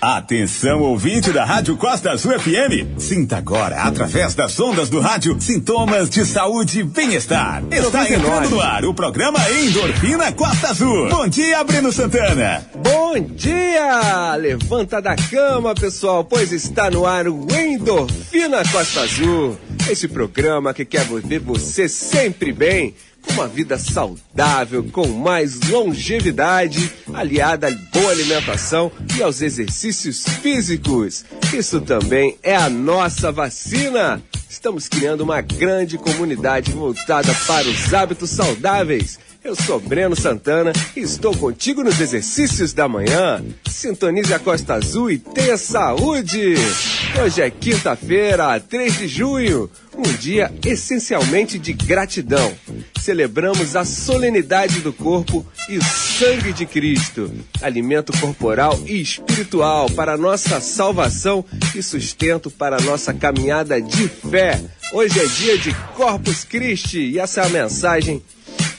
Atenção, ouvinte da Rádio Costa Azul FM. Sinta agora, através das ondas do rádio, sintomas de saúde e bem-estar. Está entrando no ar o programa Endorfina Costa Azul. Bom dia, Breno Santana. Bom dia! Levanta da cama, pessoal, pois está no ar o Endorfina Costa Azul. Esse programa que quer ver você sempre bem uma vida saudável, com mais longevidade, aliada à boa alimentação e aos exercícios físicos. Isso também é a nossa vacina. Estamos criando uma grande comunidade voltada para os hábitos saudáveis. Eu sou Breno Santana e estou contigo nos exercícios da manhã. Sintonize a Costa Azul e tenha saúde! Hoje é quinta-feira, 3 de junho um dia essencialmente de gratidão. Celebramos a solenidade do corpo e sangue de Cristo, alimento corporal e espiritual para nossa salvação e sustento para nossa caminhada de fé. Hoje é dia de Corpus Christi e essa é a mensagem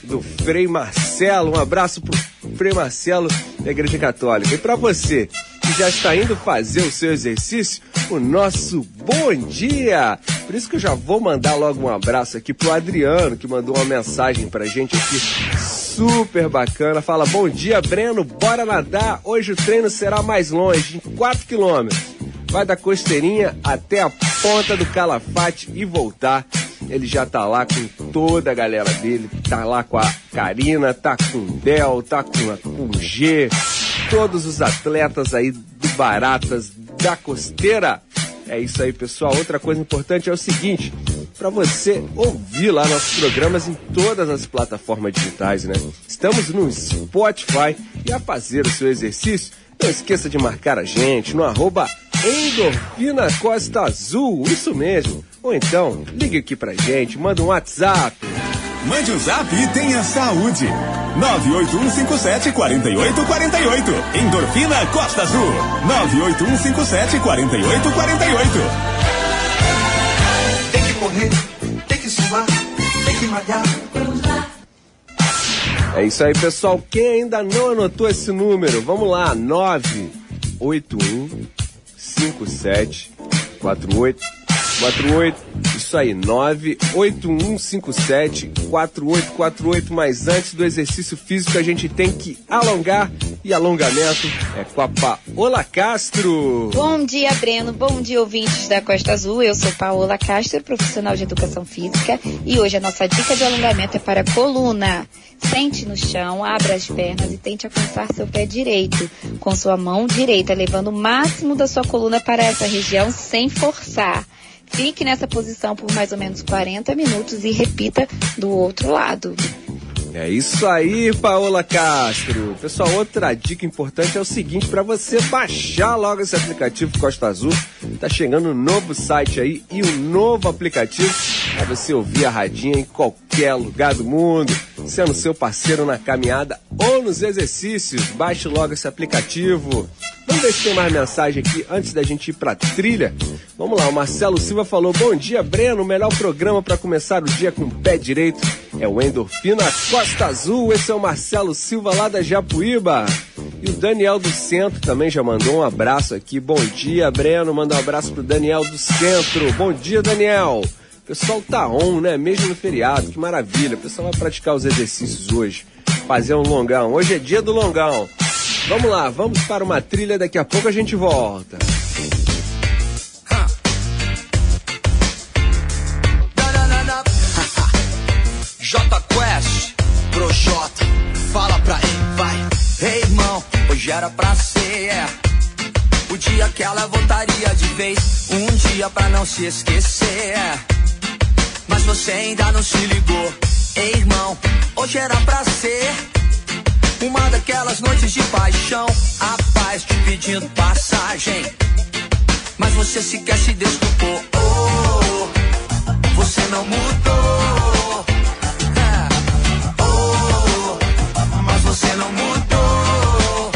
do Frei Marcelo. Um abraço pro Frei Marcelo da Igreja Católica. E para você que já está indo fazer o seu exercício, o nosso bom dia. Por isso que eu já vou mandar logo um abraço aqui pro Adriano, que mandou uma mensagem pra gente aqui super bacana. Fala: "Bom dia, Breno, bora nadar. Hoje o treino será mais longe, em 4 quilômetros. Vai da costeirinha até a ponta do Calafate e voltar." Ele já tá lá com toda a galera dele, tá lá com a Karina, tá com o Del, tá com, a, com o G, todos os atletas aí do Baratas da Costeira. É isso aí, pessoal. Outra coisa importante é o seguinte: para você ouvir lá nossos programas em todas as plataformas digitais, né? Estamos no Spotify e a fazer o seu exercício, não esqueça de marcar a gente no arroba Endorfina Costa Azul, isso mesmo. Ou então, ligue aqui pra gente, manda um WhatsApp. Mande um zap e tenha saúde. 98157 4848. Endorfina Costa Azul. 98157 4848. Tem que correr, tem que suar, tem que malhar. É isso aí, pessoal. Quem ainda não anotou esse número, vamos lá. 981 57 48 48. Isso aí, 981574848. Mas antes do exercício físico, a gente tem que alongar. E alongamento é com a Paola Castro. Bom dia, Breno. Bom dia, ouvintes da Costa Azul. Eu sou Paola Castro, profissional de educação física. E hoje a nossa dica de alongamento é para a coluna. Sente no chão, abra as pernas e tente alcançar seu pé direito com sua mão direita, levando o máximo da sua coluna para essa região sem forçar. Fique nessa posição por mais ou menos 40 minutos e repita do outro lado. É isso aí, Paola Castro. Pessoal, outra dica importante é o seguinte, para você baixar logo esse aplicativo Costa Azul, tá chegando um novo site aí e um novo aplicativo para você ouvir a radinha em qualquer lugar do mundo, sendo seu parceiro na caminhada ou nos exercícios. Baixe logo esse aplicativo. Vamos ver se tem mais mensagem aqui antes da gente ir pra trilha. Vamos lá, o Marcelo Silva falou: Bom dia, Breno. O melhor programa para começar o dia com o pé direito é o Endorfina Costa Azul. Esse é o Marcelo Silva lá da Japuíba. E o Daniel do Centro também já mandou um abraço aqui. Bom dia, Breno. Manda um abraço pro Daniel do Centro. Bom dia, Daniel. O pessoal tá on, né? Mesmo no feriado. Que maravilha. O pessoal vai praticar os exercícios hoje. Fazer um longão. Hoje é dia do longão. Vamos lá, vamos para uma trilha, daqui a pouco a gente volta. J Quest, Projota, fala pra ele, vai. Ei, irmão, hoje era pra ser, é. O dia que ela voltaria de vez, um dia pra não se esquecer. É. Mas você ainda não se ligou. Ei, irmão, hoje era pra ser. Uma daquelas noites de paixão, a paz te pedindo passagem. Mas você sequer se desculpou. Oh, você não mudou. Oh, mas você não mudou.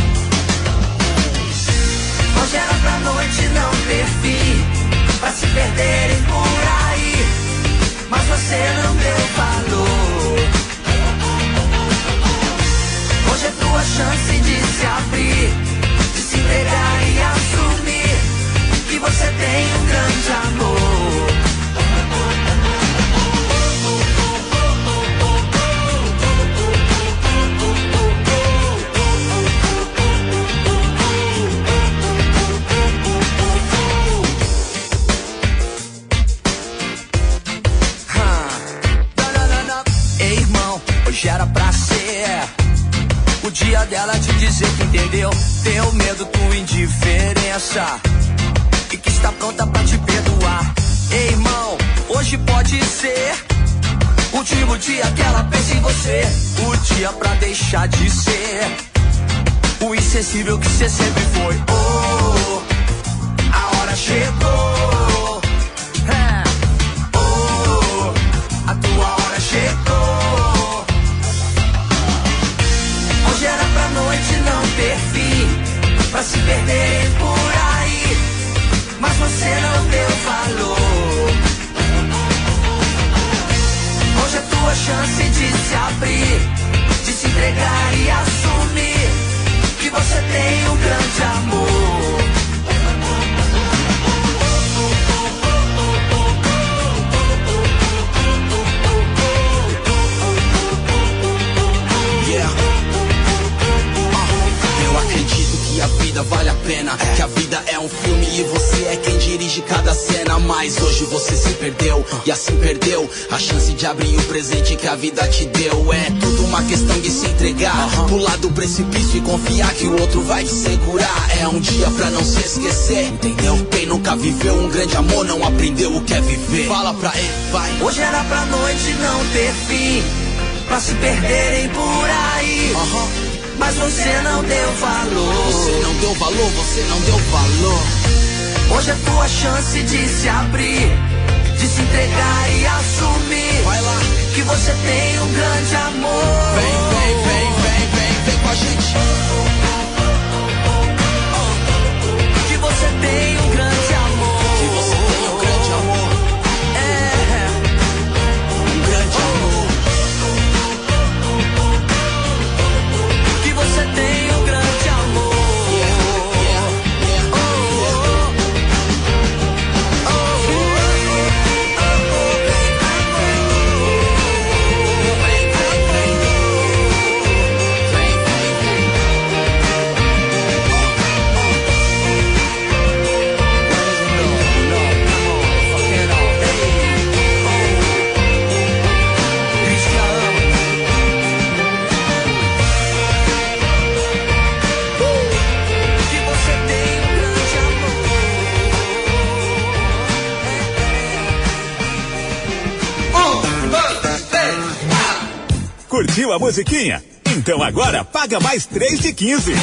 Hoje era pra noite não ter fim, pra se perder em por aí. Hoje é tua chance de se abrir, de se entregar e assumir que você tem um grande amor. Entendeu teu medo, tua indiferença e que está pronta pra te perdoar. Ei, irmão, hoje pode ser o último dia que ela pensa em você, o dia pra deixar de ser o insensível que você sempre foi. Oh, a hora chegou. É. Oh, a tua hora chegou. Ter fim, pra se perderem por aí, mas você não deu valor. Hoje é tua chance de se abrir, de se entregar e assumir que você tem um grande amor. Que a vida vale a pena. Que a vida é um filme e você é quem dirige cada cena. Mas hoje você se perdeu e assim perdeu a chance de abrir o presente que a vida te deu. É tudo uma questão de se entregar, pular do precipício e confiar que o outro vai te segurar. É um dia pra não se esquecer, entendeu? Quem nunca viveu um grande amor não aprendeu o que é viver. Fala pra ele, vai. Hoje era pra noite não ter fim, pra se perderem por aí. Mas você não deu valor. Você não deu valor, você não deu valor. Hoje é tua chance de se abrir, de se entregar e assumir. Vai lá. Que você tem um grande amor. Vem, vem, vem, vem, vem, vem com a gente. Que você tem um grande Curtiu a musiquinha? Então agora paga mais 3 de 15.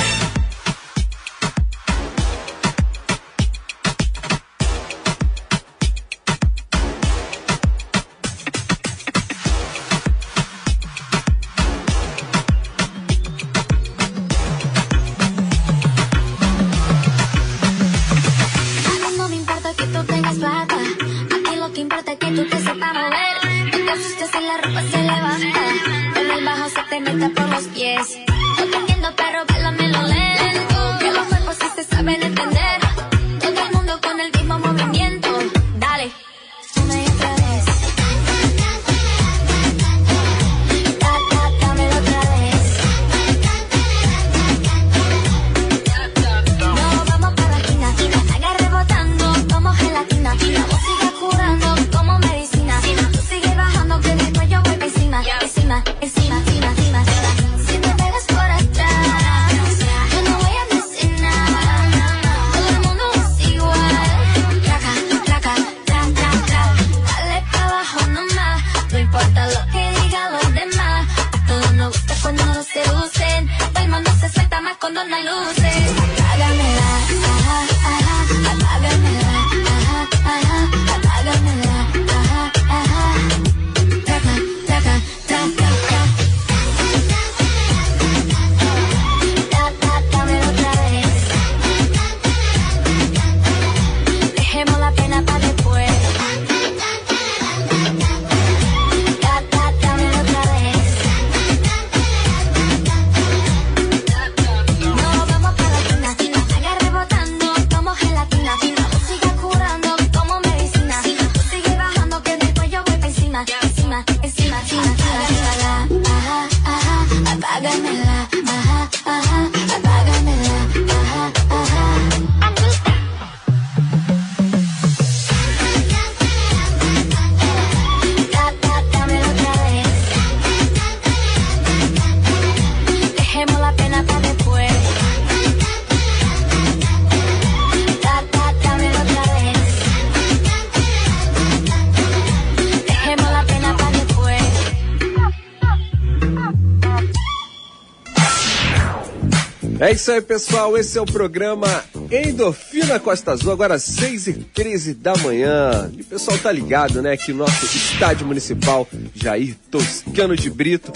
É isso aí, pessoal. Esse é o programa Endorfina Costa Azul, agora às 6h13 da manhã. E o pessoal tá ligado, né? Que o nosso estádio municipal, Jair Toscano de Brito,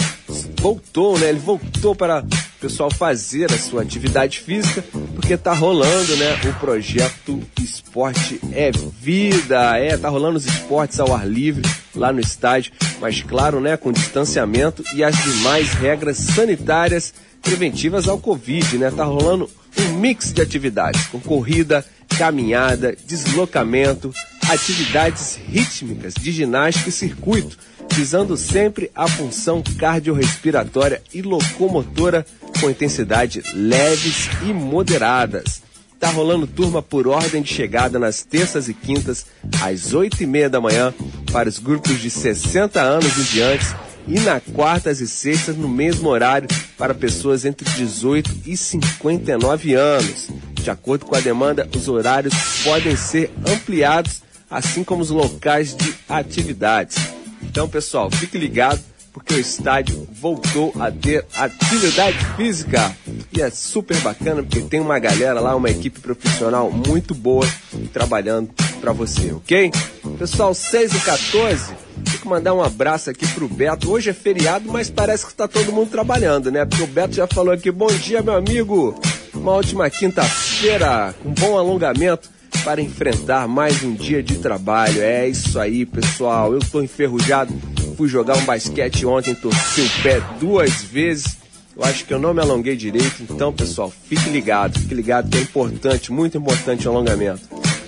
voltou, né? Ele voltou para o pessoal fazer a sua atividade física, porque tá rolando, né? O projeto Esporte é Vida. É, tá rolando os esportes ao ar livre lá no estádio, mas claro, né, com distanciamento e as demais regras sanitárias preventivas ao Covid, né? Tá rolando um mix de atividades, com corrida, caminhada, deslocamento, atividades rítmicas de ginástica e circuito, visando sempre a função cardiorrespiratória e locomotora com intensidade leves e moderadas. Tá rolando turma por ordem de chegada nas terças e quintas, às oito e meia da manhã, para os grupos de 60 anos em diante e na quartas e sextas no mesmo horário para pessoas entre 18 e 59 anos. De acordo com a demanda, os horários podem ser ampliados, assim como os locais de atividades. Então, pessoal, fique ligado porque o estádio voltou a ter atividade física. E é super bacana porque tem uma galera lá, uma equipe profissional muito boa trabalhando para você, ok? Pessoal, 6 e 14, tem que mandar um abraço aqui pro Beto. Hoje é feriado, mas parece que está todo mundo trabalhando, né? Porque o Beto já falou aqui, bom dia, meu amigo. Uma ótima quinta-feira, com bom alongamento para enfrentar mais um dia de trabalho. É isso aí, pessoal. Eu estou enferrujado. Fui jogar um basquete ontem, torci o pé duas vezes. Eu acho que eu não me alonguei direito. Então, pessoal, fique ligado, fique ligado que é importante, muito importante o alongamento.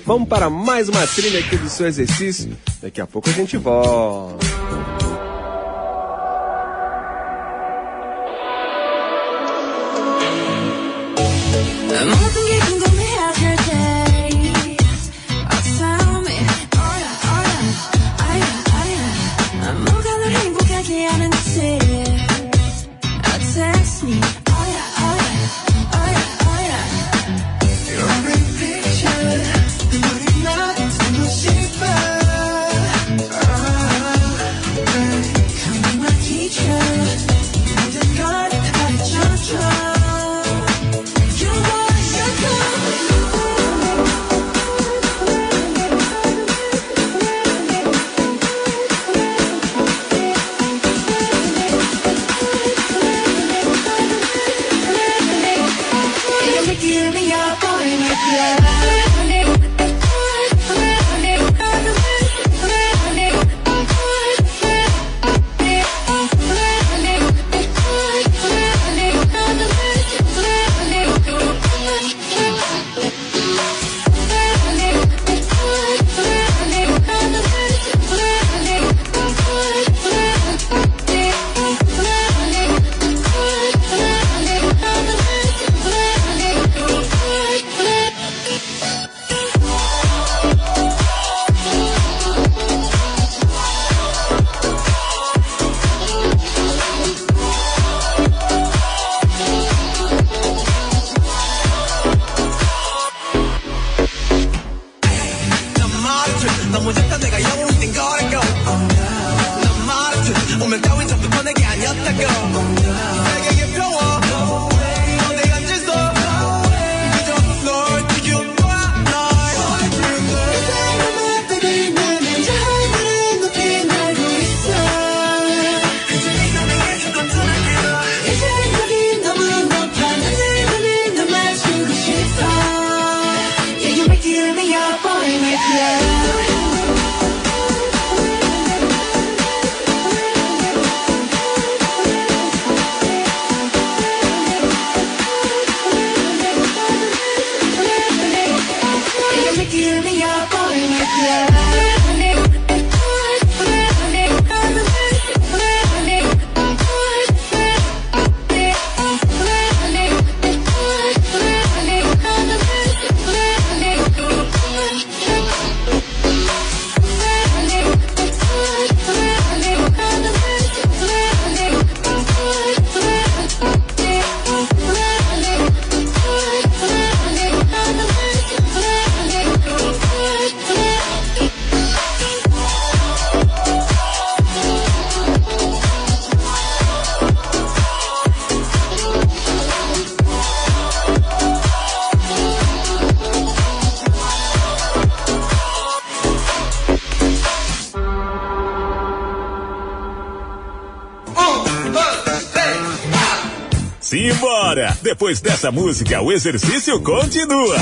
Vamos para mais uma trilha aqui do seu exercício. Daqui a pouco a gente volta. Depois dessa música, o exercício continua.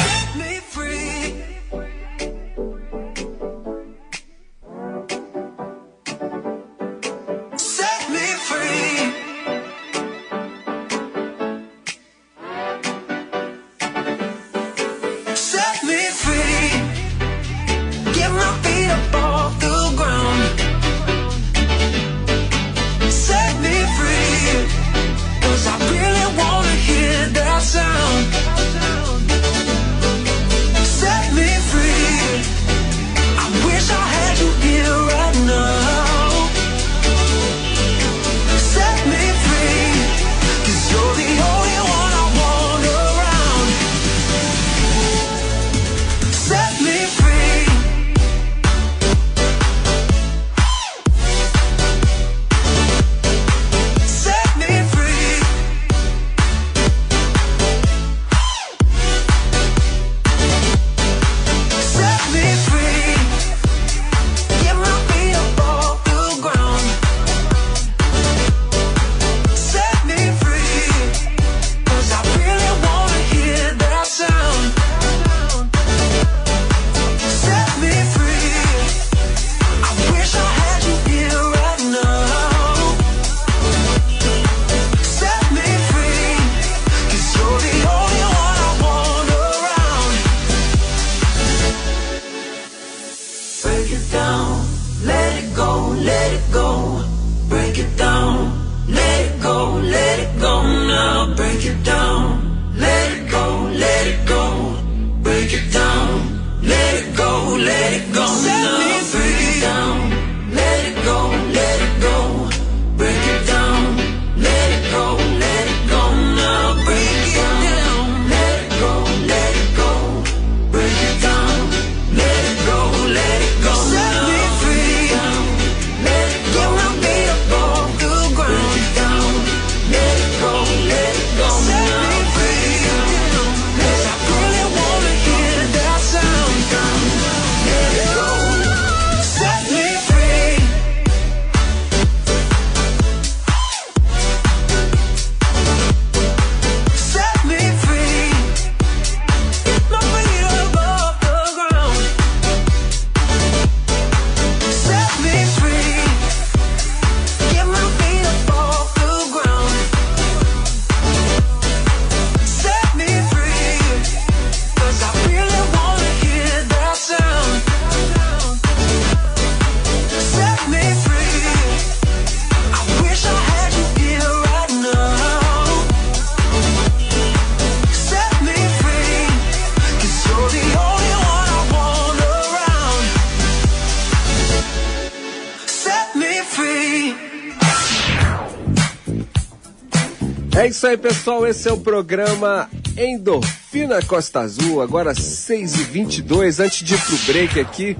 Isso aí, pessoal. Esse é o programa Endorfina Costa Azul. Agora 6h22. Antes de ir pro break aqui,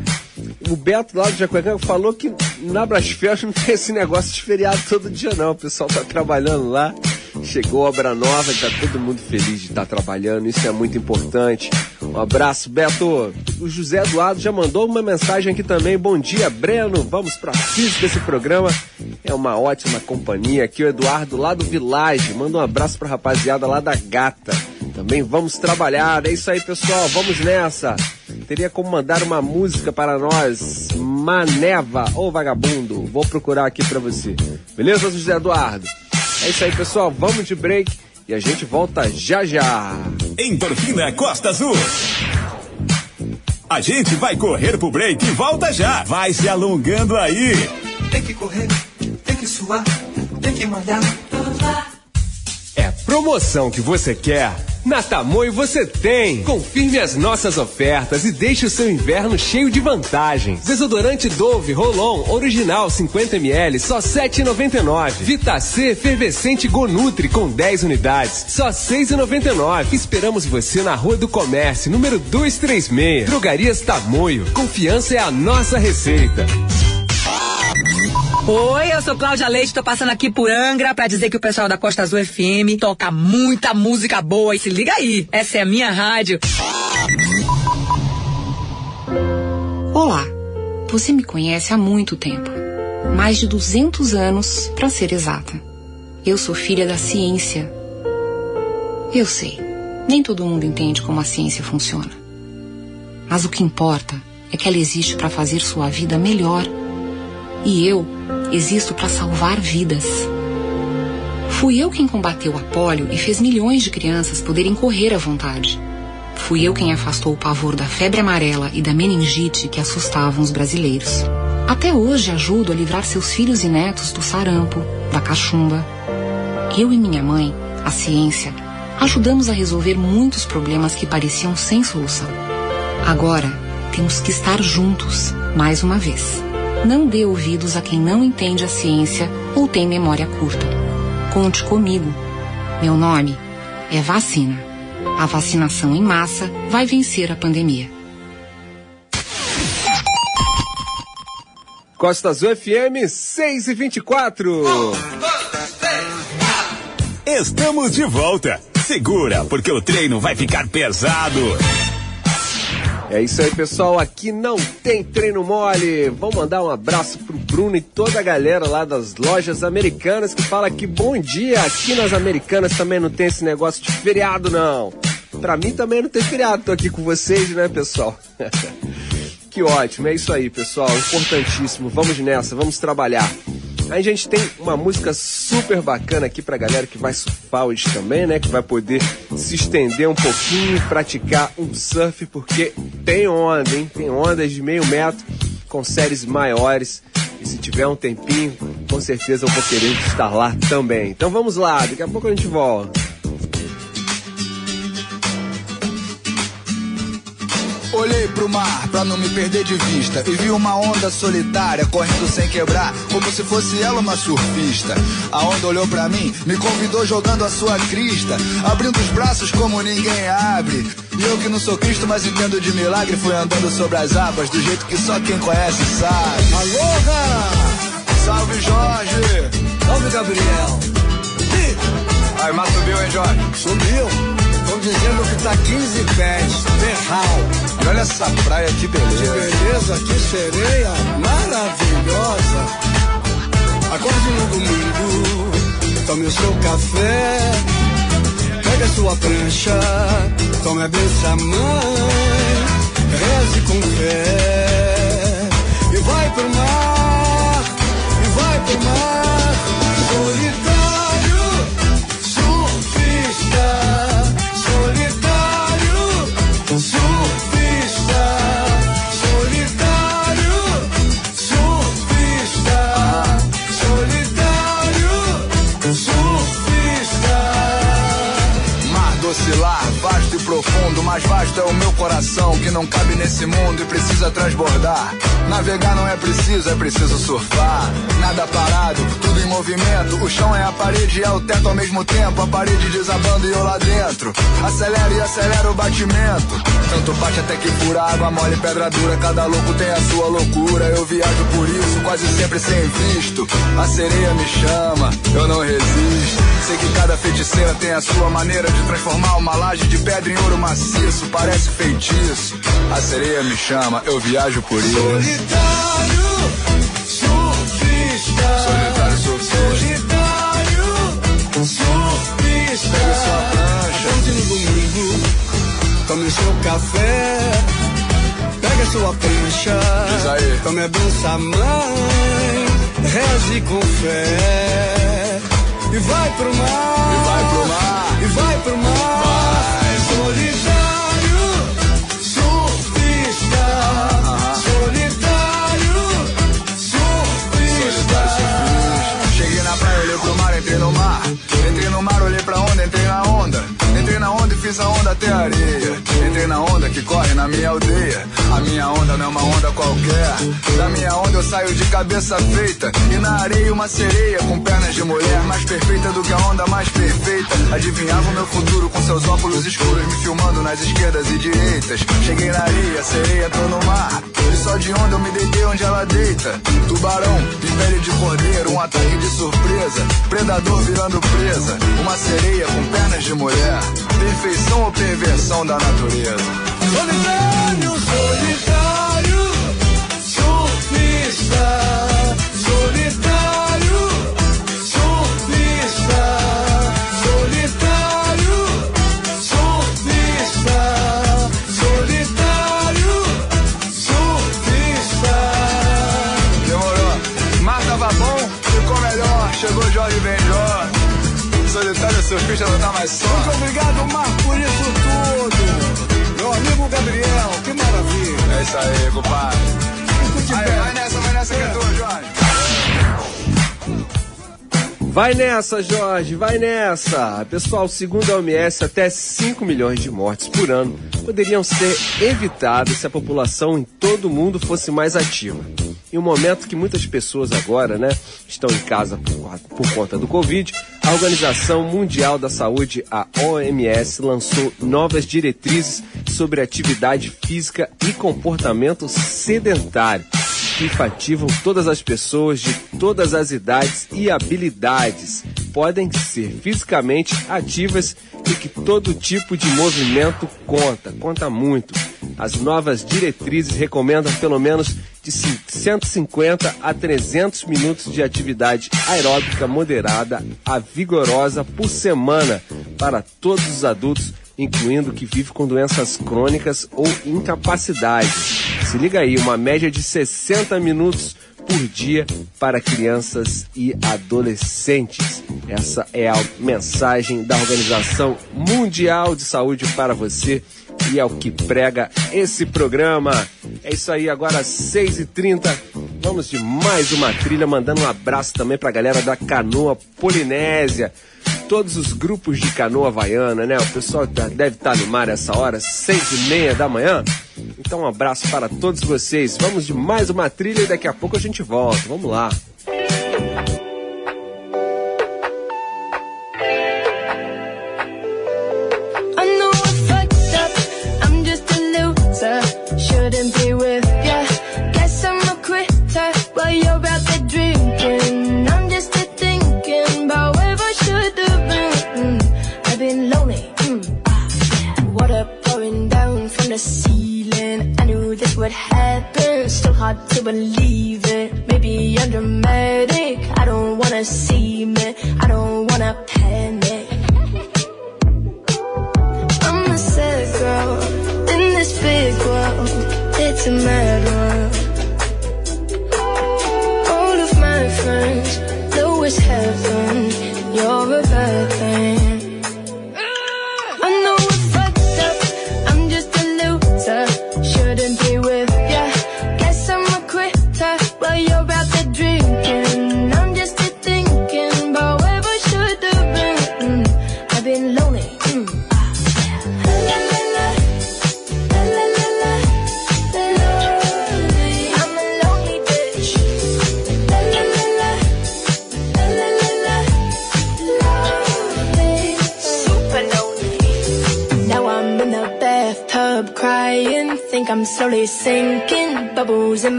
o Beto lá do Jacuecanga falou que na Brasfest não tem esse negócio de feriado todo dia, não. O pessoal tá trabalhando lá. Chegou obra nova, tá todo mundo feliz de estar tá trabalhando. Isso é muito importante. Um abraço, Beto. O José Eduardo já mandou uma mensagem aqui também. Bom dia, Breno. Vamos para física desse programa. É uma ótima companhia. Aqui o Eduardo lá do Village. Manda um abraço pra rapaziada lá da Gata. Também vamos trabalhar. É isso aí, pessoal. Vamos nessa. Teria como mandar uma música para nós. Maneva ou Vagabundo. Vou procurar aqui para você. Beleza, José Eduardo? É isso aí, pessoal. Vamos de break e a gente volta já já. Endorfina Costa Azul. A gente vai correr pro break e volta já. Vai se alongando aí. Tem que correr, tem que suar, tem que mandar. É promoção que você quer? Na Tamoio você tem! Confirme as nossas ofertas e deixe o seu inverno cheio de vantagens. Desodorante Dove Rolon Original 50ml só 7,99. Vita C Efervescente Gonutri com 10 unidades só 6,99. Esperamos você na Rua do Comércio, número 236. Drogarias Tamoio. Confiança é a nossa receita. Oi, eu sou Cláudia Leite, tô passando aqui por Angra pra dizer que o pessoal da Costa Azul FM toca muita música boa e se liga aí, essa é a minha rádio. Olá, você me conhece há muito tempo, mais de 200 anos para ser exata. Eu sou filha da ciência Eu sei, nem todo mundo entende como a ciência funciona. Mas o que importa é que ela existe para fazer sua vida melhor. E eu existo para salvar vidas. Fui eu quem combateu a polio e fez milhões de crianças poderem correr à vontade. Fui eu quem afastou o pavor da febre amarela e da meningite que assustavam os brasileiros. Até hoje ajudo a livrar seus filhos e netos do sarampo, da cachumba. Eu e minha mãe, a ciência, ajudamos a resolver muitos problemas que pareciam sem solução. Agora, temos que estar juntos, mais uma vez. Não dê ouvidos a quem não entende a ciência ou tem memória curta. Conte comigo. Meu nome é Vacina. A vacinação em massa vai vencer a pandemia. Costa Azul FM 6 e 24. Estamos de volta. Segura, porque o treino vai ficar pesado. É isso aí, pessoal. Aqui não tem treino mole. Vamos mandar um abraço pro Bruno e toda a galera lá das lojas americanas que fala que bom dia. Aqui nas americanas também não tem esse negócio de feriado, não. Pra mim também não tem feriado. Tô aqui com vocês, né, pessoal? que ótimo. É isso aí, pessoal. Importantíssimo. Vamos nessa, vamos trabalhar. A gente tem uma música super bacana aqui pra galera que vai surfar hoje também, né? Que vai poder se estender um pouquinho, praticar um surf, porque tem onda, hein? Tem ondas de meio metro com séries maiores. E se tiver um tempinho, com certeza eu vou querer estar lá também. Então vamos lá, daqui a pouco a gente volta. Olhei pro mar pra não me perder de vista e vi uma onda solitária correndo sem quebrar, como se fosse ela uma surfista. A onda olhou pra mim, me convidou jogando a sua crista, abrindo os braços como ninguém abre. E eu que não sou Cristo, mas entendo de milagre, fui andando sobre as águas do jeito que só quem conhece sabe. Aloha! Salve Jorge! Salve Gabriel! Aí, mas subiu, hein, Jorge? Subiu! Dizendo que tá 15 pés, terral. E olha essa praia, que beleza. Que beleza, que sereia maravilhosa. Acorde no domingo, tome o seu café. Pega sua prancha, tome a benção mãe. Reze com fé. E vai pro mar, e vai pro mar. Solitário, mais vasto é o meu coração que não cabe nesse mundo e precisa transbordar. Navegar não é preciso, é preciso surfar. Nada parado, tudo em movimento. O chão é a parede e é o teto ao mesmo tempo. A parede desabando e eu lá dentro. Acelera e acelera o batimento. Tanto bate até que fura água mole, pedra dura. Cada louco tem a sua loucura. Eu viajo por isso, quase sempre sem visto. A sereia me chama, eu não resisto. Sei que cada feiticeira tem a sua maneira de transformar uma laje de pedra em ouro maciço. Parece feitiço. A sereia me chama, eu viajo por isso. Solitário, surfista. Solitário, surfista. Solitário, surfista. Pega sua prancha. Acorde no domingo, tome o seu café. Pega sua prancha. Diz aí. Tome a benção mãe. Reze com fé. E vai pro mar. E vai pro mar. E vai pro mar. Solitário, surfista. Solitário, surfista. Cheguei na praia, olhei pro mar, entrei no mar. Entrei no mar, olhei pra onda, entrei na onda. Na onda e fiz a onda até a areia. Entrei na onda que corre na minha aldeia. A minha onda não é uma onda qualquer. Da minha onda eu saio de cabeça feita. E na areia uma sereia com pernas de mulher. Mais perfeita do que a onda mais perfeita. Adivinhava o meu futuro com seus óculos escuros. Me filmando nas esquerdas e direitas. Cheguei na areia, sereia entrou no mar. E só de onda eu me deitei onde ela deita. Tubarão, de pele de cordeiro. Um ataque de surpresa. Predador virando presa. Uma sereia com pernas de mulher. Perfeição ou perversão da natureza? Solitário, solitário, surfista. Não tá mais só. Muito obrigado, Marco, por isso tudo. Meu amigo Gabriel, que maravilha. É isso aí, compadre. Aí, vai nessa, vai nessa que é tua, Jorge. Vai nessa, Jorge, vai nessa! Pessoal, segundo a OMS, até 5 milhões de mortes por ano poderiam ser evitadas se a população em todo o mundo fosse mais ativa. Em um momento que muitas pessoas agora, né, estão em casa por, por conta do Covid, a Organização Mundial da Saúde, a OMS, lançou novas diretrizes sobre atividade física e comportamento sedentário que enfativam todas as pessoas de todas as idades e habilidades. Podem ser fisicamente ativas e que todo tipo de movimento conta, conta muito. As novas diretrizes recomendam pelo menos de 150 a 300 minutos de atividade aeróbica moderada a vigorosa por semana para todos os adultos incluindo que vive com doenças crônicas ou incapacidades. Se liga aí, uma média de 60 minutos por dia para crianças e adolescentes. Essa é a mensagem da Organização Mundial de Saúde para você e é o que prega esse programa. É isso aí, agora 6h30. Vamos de mais uma trilha, mandando um abraço também para a galera da Canoa Polinésia todos os grupos de canoa havaiana, né? O pessoal tá- deve estar no mar essa hora, seis e meia da manhã. Então um abraço para todos vocês. Vamos de mais uma trilha e daqui a pouco a gente volta. Vamos lá. The ceiling. I knew this would happen. Still hard to believe it. Maybe I'm dramatic. I don't wanna see me. I don't wanna panic. I'm a sad girl in this big world. It's a mad world. All of my friends know it's heaven. You're a bad thing.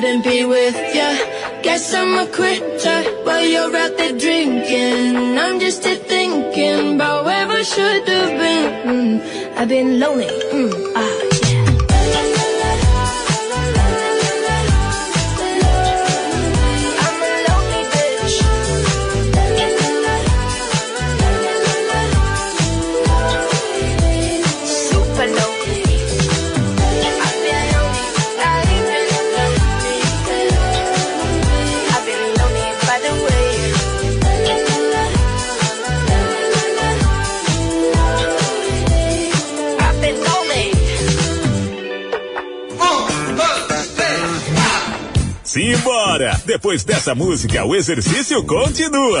Shouldn't be with ya. Guess I'm a quitter while you're out there drinking. I'm just a thinking about where I should have been. Mm, I've been lonely. Mm, ah, Depois dessa música, o exercício continua.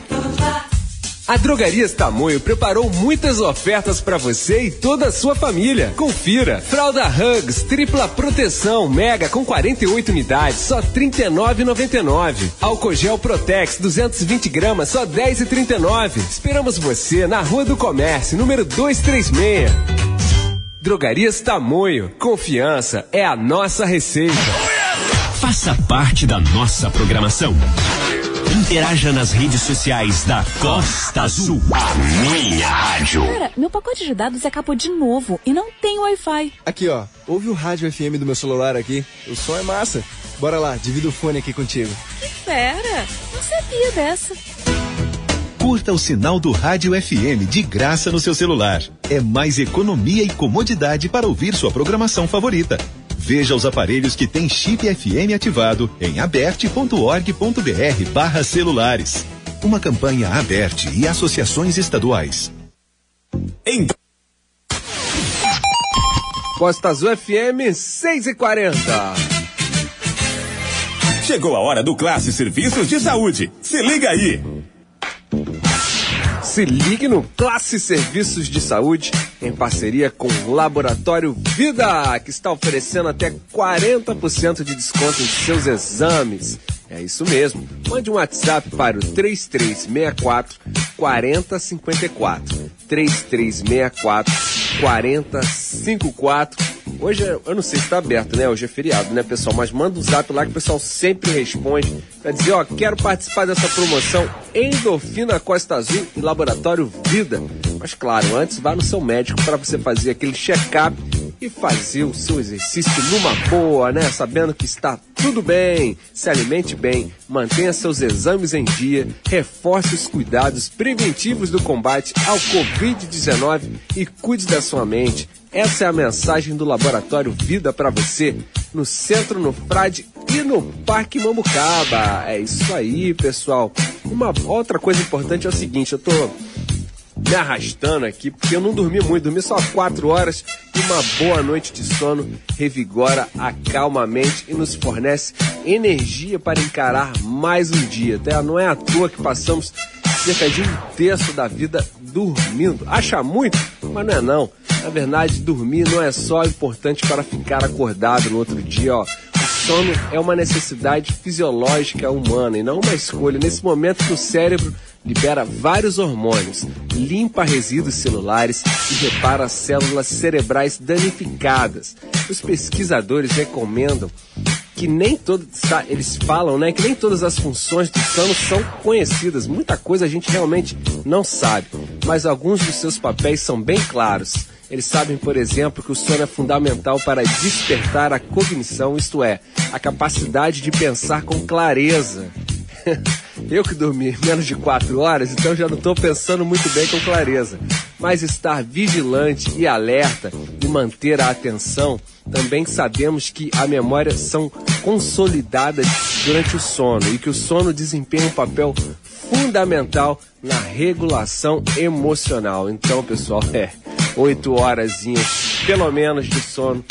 A Drogarias Tamoio preparou muitas ofertas para você e toda a sua família. Confira: fralda Hugs tripla proteção mega com 48 unidades, só R$ 39,99. Álcool gel Protex 220 gramas, só R$ 10,39. Esperamos você na Rua do Comércio, número 236. Drogarias Tamoio. Confiança é a nossa receita. Faça parte da nossa programação. Interaja nas redes sociais da Costa Azul, a minha rádio. Cara, meu pacote de dados acabou de novo e não tem Wi-Fi. Aqui, ó. Ouve o rádio FM do meu celular aqui. O som é massa. Bora lá, divido o fone aqui contigo. Que fera! Não sabia dessa. Curta o sinal do Rádio FM de graça no seu celular. É mais economia e comodidade para ouvir sua programação favorita. Veja os aparelhos que têm chip FM ativado em aberte.org.br barra celulares. Uma campanha aberte e associações estaduais. Em Costa Azul FM 6 e 40. Chegou a hora do Classe Serviços de Saúde. Se liga aí. Se ligue no Classe Serviços de Saúde, em parceria com o Laboratório Vida, que está oferecendo até 40% de desconto em seus exames. É isso mesmo. Mande um WhatsApp para o 3364 4054. 3364 4054. Hoje é- eu não sei se está aberto, né? Hoje é feriado, né, pessoal? Mas manda um zap lá que o pessoal sempre responde para dizer, ó, quero participar dessa promoção Endorfina Costa Azul e Laboratório Vida. Mas claro, antes vá no seu médico para você fazer aquele check-up e fazer o seu exercício numa boa, né? Sabendo que está tudo bem. Se alimente bem, mantenha seus exames em dia, reforce os cuidados preventivos do combate ao Covid-19 e cuide da sua mente. Essa é a mensagem do Laboratório Vida para você, no Centro no Frade e no Parque Mambucaba. É isso aí, pessoal. Uma outra coisa importante é o seguinte, eu tô me arrastando aqui, porque eu não dormi muito, dormi só quatro horas e uma boa noite de sono revigora, acalma a mente e nos fornece energia para encarar mais um dia. Até não é à toa que passamos cerca de um terço da vida dormindo. Acha muito? Mas não é não. Na verdade, dormir não é só importante para ficar acordado no outro dia, ó. O sono é uma necessidade fisiológica humana e não uma escolha. Nesse momento que o cérebro libera vários hormônios, limpa resíduos celulares e repara as células cerebrais danificadas. Os pesquisadores recomendam que nem todos, eles falam, né, que nem todas as funções do sono são conhecidas. Muita coisa a gente realmente não sabe, mas alguns dos seus papéis são bem claros. Eles sabem, por exemplo, que o sono é fundamental para despertar a cognição, isto é, a capacidade de pensar com clareza. Eu que dormi menos de 4 horas, então já não estou pensando muito bem com clareza. Mas estar vigilante e alerta e manter a atenção, também sabemos que a memória são consolidadas durante o sono e que o sono desempenha um papel fundamental na regulação emocional. Então, pessoal, é 8 horas pelo menos de sono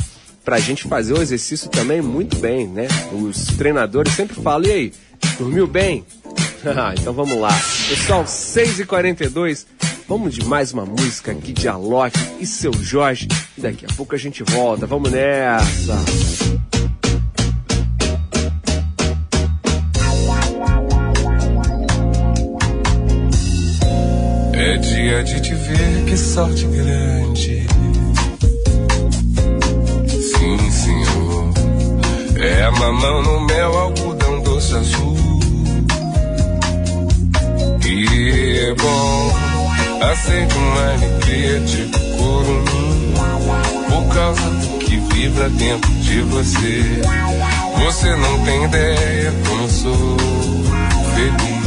pra gente fazer o exercício também muito bem, né? Os treinadores sempre falam, e aí, dormiu bem? Ah, então vamos lá. Pessoal, 6h42, vamos de mais uma música aqui de Alok e seu Jorge. E daqui a pouco a gente volta. Vamos nessa! É dia de te ver, que sorte grande. Sim, senhor. É mamão no mel, algodão azul. E é bom, uma alegria tipo curumim. Por causa do que vibra dentro de você. Você não tem ideia como sou feliz.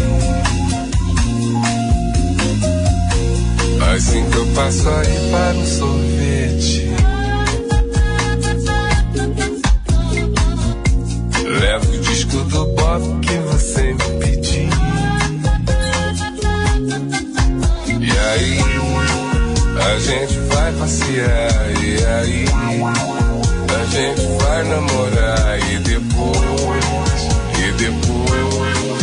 Assim que eu passo aí para o sorvete. Levo o disco do Bob que você me pediu. E aí, a gente vai passear. E aí, a gente vai namorar. E depois, e depois.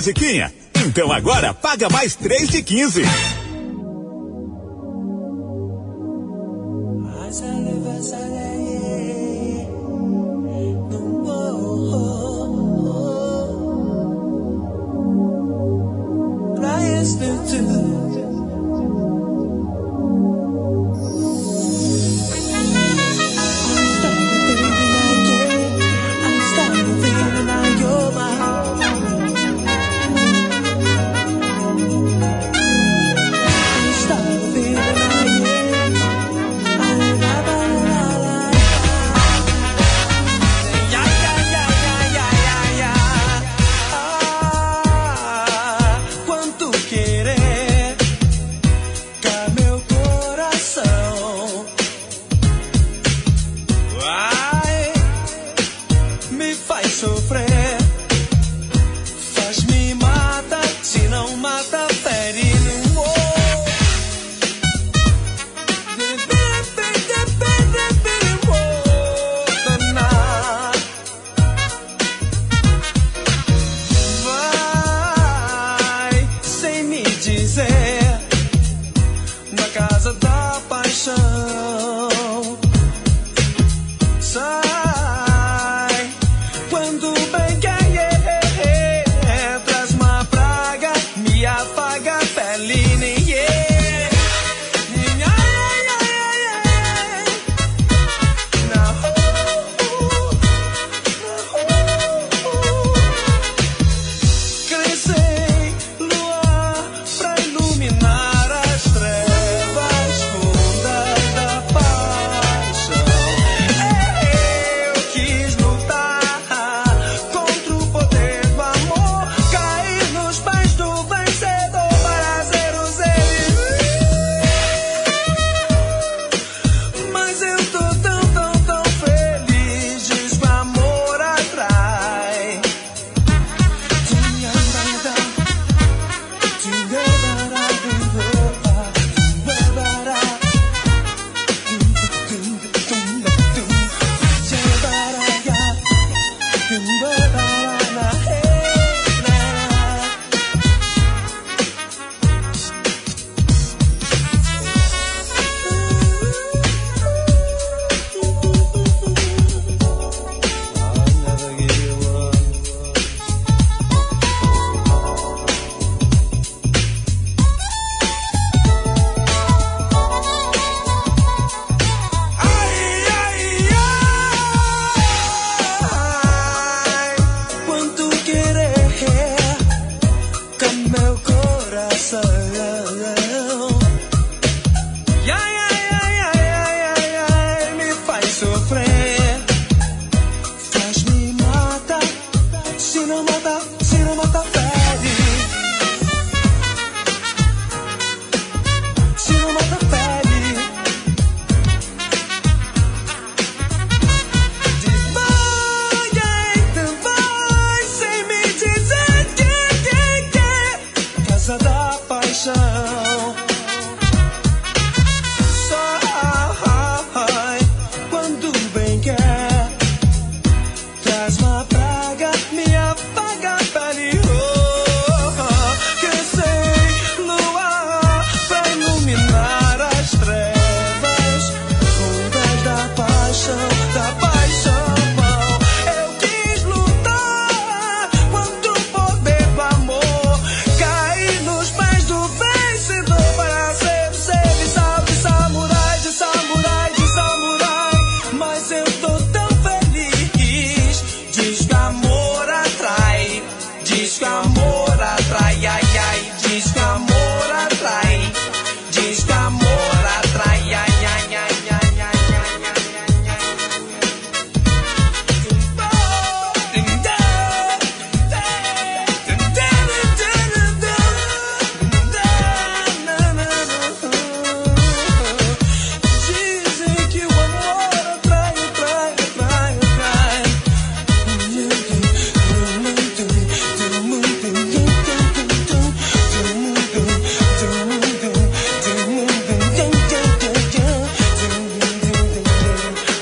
Musiquinha? Então agora paga mais 3 de 15.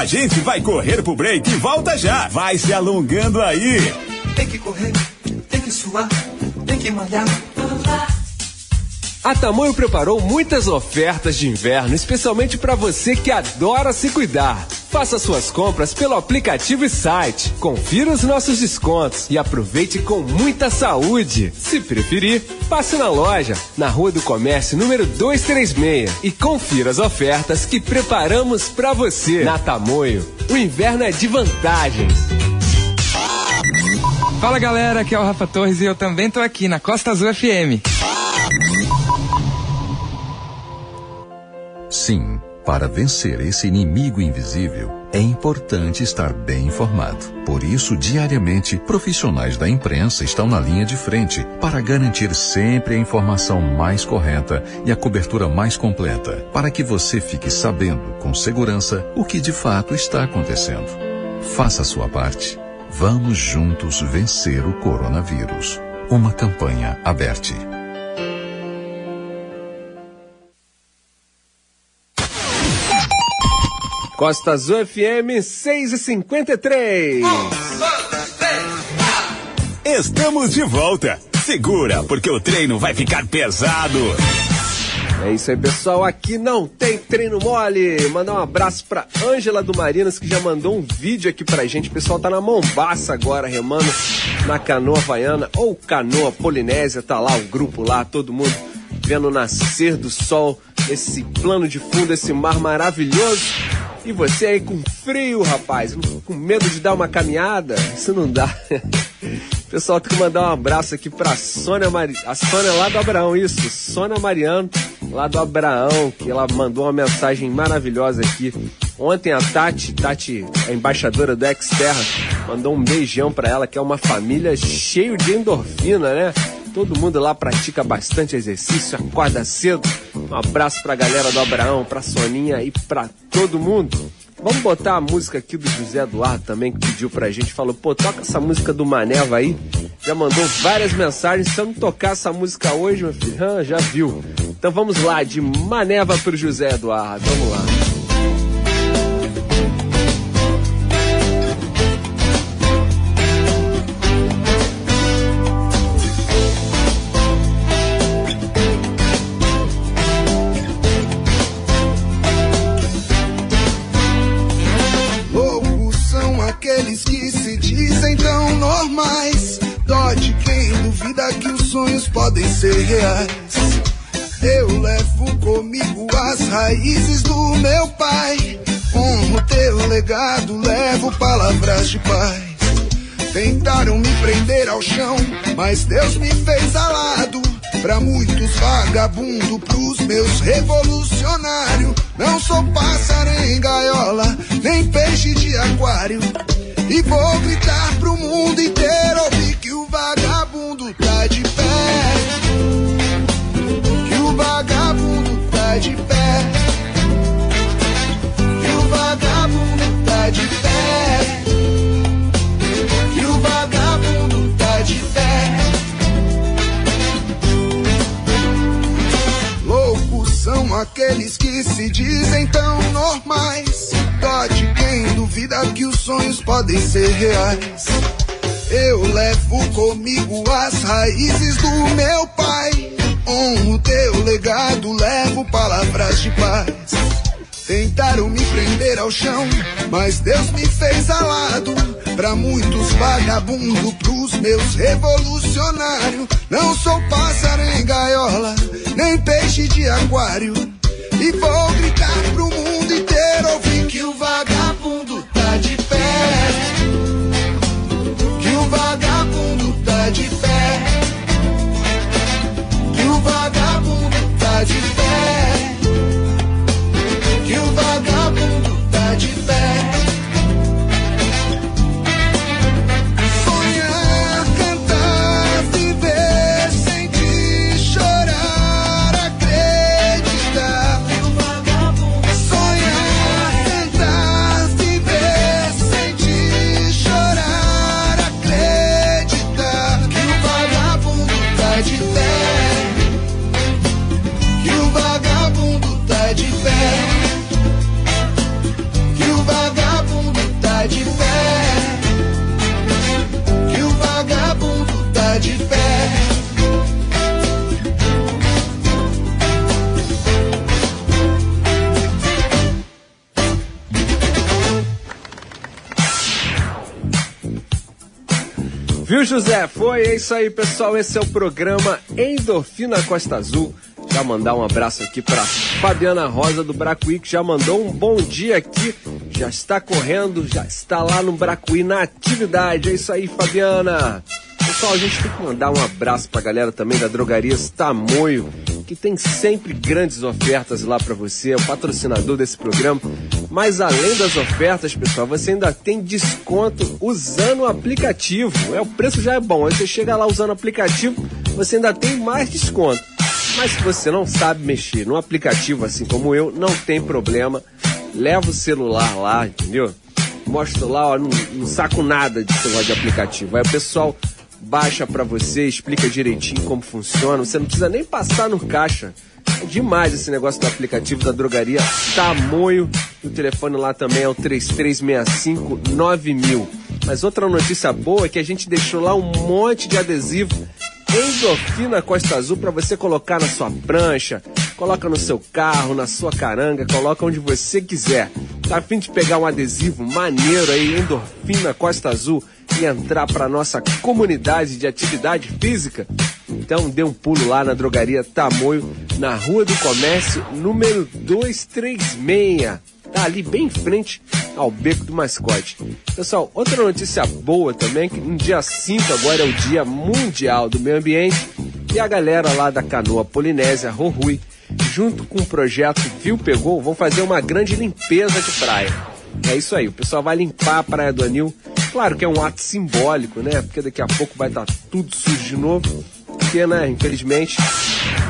A gente vai correr pro break e volta já. Vai se alongando aí. Tem que correr, tem que suar, tem que malhar. A Tamoio preparou muitas ofertas de inverno, especialmente para você que adora se cuidar. Faça suas compras pelo aplicativo e site. Confira os nossos descontos e aproveite com muita saúde. Se preferir, passe na loja, na Rua do Comércio número 236 e confira as ofertas que preparamos para você. Na Tamoio, o inverno é de vantagens. Fala galera, aqui é o Rafa Torres e eu também tô aqui na Costa Azul FM. Sim, para vencer esse inimigo invisível, é importante estar bem informado. Por isso, diariamente, profissionais da imprensa estão na linha de frente para garantir sempre a informação mais correta e a cobertura mais completa, para que você fique sabendo com segurança o que de fato está acontecendo. Faça a sua parte. Vamos juntos vencer o coronavírus. Uma campanha aberta. Costa Azul FM 6 e 53. Estamos de volta. Segura, porque o treino vai ficar pesado. É isso aí, pessoal. Aqui não tem treino mole. Mandar um abraço pra Ângela do Marinas, que já mandou um vídeo aqui pra gente. O pessoal tá na Mombaça agora, remando na canoa havaiana ou canoa polinésia. Tá lá o grupo lá, todo mundo vendo o nascer do sol, esse plano de fundo, esse mar maravilhoso. E você aí com frio, rapaz, com medo de dar uma caminhada? Isso não dá. Pessoal, tem que mandar um abraço aqui pra Sônia Mari... A Sônia lá do Abraão, isso. Sônia Mariano, lá do Abraão, que ela mandou uma mensagem maravilhosa aqui. Ontem a Tati, Tati, a embaixadora do Xterra, mandou um beijão pra ela, que é uma família cheio de endorfina, né? Todo mundo lá pratica bastante exercício, acorda cedo. Um abraço pra galera do Abraão, pra Soninha e pra todo mundo. Vamos botar a música aqui do José Eduardo também, que pediu pra gente. Falou, pô, toca essa música do Maneva aí. Já mandou várias mensagens. Se eu não tocar essa música hoje, meu filho, já viu. Então vamos lá, de Maneva pro José Eduardo. Vamos lá. Podem ser reais. Eu levo comigo as raízes do meu pai. Como teu legado, levo palavras de paz. Tentaram me prender ao chão, mas Deus me fez alado. Pra muitos vagabundo, pros meus revolucionários. Não sou pássaro em gaiola, nem peixe de aquário. E vou gritar pro mundo inteiro de pé. Que o vagabundo tá de pé. Que o vagabundo tá de pé. Loucos são aqueles que se dizem tão normais. Dó de quem duvida que os sonhos podem ser reais. Eu levo comigo as raízes do meu pai. Honro teu legado, levo palavras de paz. Tentaram me prender ao chão, mas Deus me fez alado. Pra muitos vagabundo, pros meus revolucionários. Não sou pássaro em gaiola, nem peixe de aquário. E vou gritar pro mundo inteiro ouvir que o vagabundo Viu, José? Foi, é isso aí, pessoal. Esse é o programa Endorfina Costa Azul. Já mandar um abraço aqui para Fabiana Rosa do Bracuí, que já mandou um bom dia aqui. Já está correndo, já está lá no Bracuí na atividade. É isso aí, Fabiana. Pessoal, a gente tem que mandar um abraço pra galera também da Drogarias Tamoio, que tem sempre grandes ofertas lá para você, é o patrocinador desse programa. Mas além das ofertas, pessoal, você ainda tem desconto usando o aplicativo. É, o preço já é bom. Aí você chega lá usando o aplicativo, você ainda tem mais desconto. Mas se você não sabe mexer no aplicativo, assim como eu, não tem problema. Leva o celular lá, entendeu? Mostra lá, ó, não, não saco nada de celular de aplicativo. Aí o pessoal baixa pra você, explica direitinho como funciona. Você não precisa nem passar no caixa. É demais esse negócio do aplicativo da drogaria Tamoio. O telefone lá também é o 3365 9000. Mas outra notícia boa é que a gente deixou lá um monte de adesivo Endorfina Costa Azul para você colocar na sua prancha, coloca no seu carro, na sua caranga, coloca onde você quiser. Tá a fim de pegar um adesivo maneiro aí, Endorfina Costa Azul, e entrar para nossa comunidade de atividade física? Então dê um pulo lá na drogaria Tamoio, na Rua do Comércio, número 236. Tá ali bem em frente ao Beco do Mascote. Pessoal, outra notícia boa também, que no dia 5 agora é o Dia Mundial do Meio Ambiente e a galera lá da Canoa Polinésia, Rorui, junto com o projeto Viu Pegou, vão fazer uma grande limpeza de praia. É isso aí, o pessoal vai limpar a Praia do Anil. Claro que é um ato simbólico, né? Porque daqui a pouco vai estar tudo sujo de novo. Porque, né, infelizmente,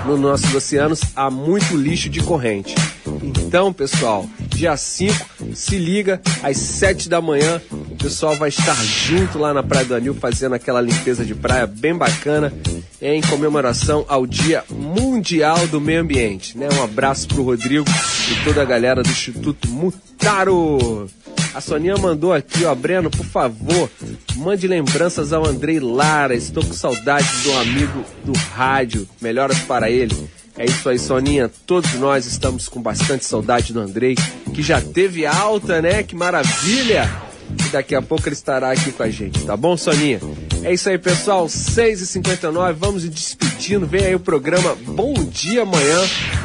nos nossos oceanos há muito lixo de corrente. Então, pessoal, dia 5, se liga, às 7 da manhã, o pessoal vai estar junto lá na Praia do Anil fazendo aquela limpeza de praia bem bacana em comemoração ao Dia Mundial do Meio Ambiente. Né? Um abraço pro Rodrigo e toda a galera do Instituto Mutaro. A Soninha mandou aqui, ó, Breno, por favor, mande lembranças ao Andrei Lara. Estou com saudades do amigo do rádio. Melhoras para ele. É isso aí, Soninha. Todos nós estamos com bastante saudade do Andrei, que já teve alta, né? Que maravilha! E daqui a pouco ele estará aqui com a gente, tá bom, Soninha? É isso aí, pessoal. 6h59, vamos despedindo. Vem aí o programa Bom Dia Amanhã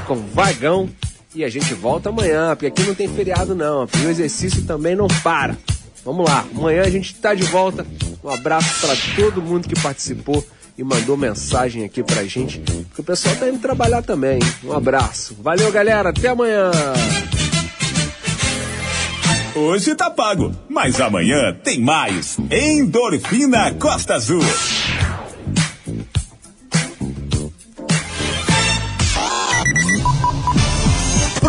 com Vagão. E a gente volta amanhã, porque aqui não tem feriado não. E o exercício também não para. Vamos lá, amanhã a gente está de volta. Um abraço para todo mundo que participou e mandou mensagem aqui pra gente, porque o pessoal tá indo trabalhar também. Um abraço. Valeu, galera. Até amanhã. Hoje tá pago, mas amanhã tem mais. Endorfina Costa Azul.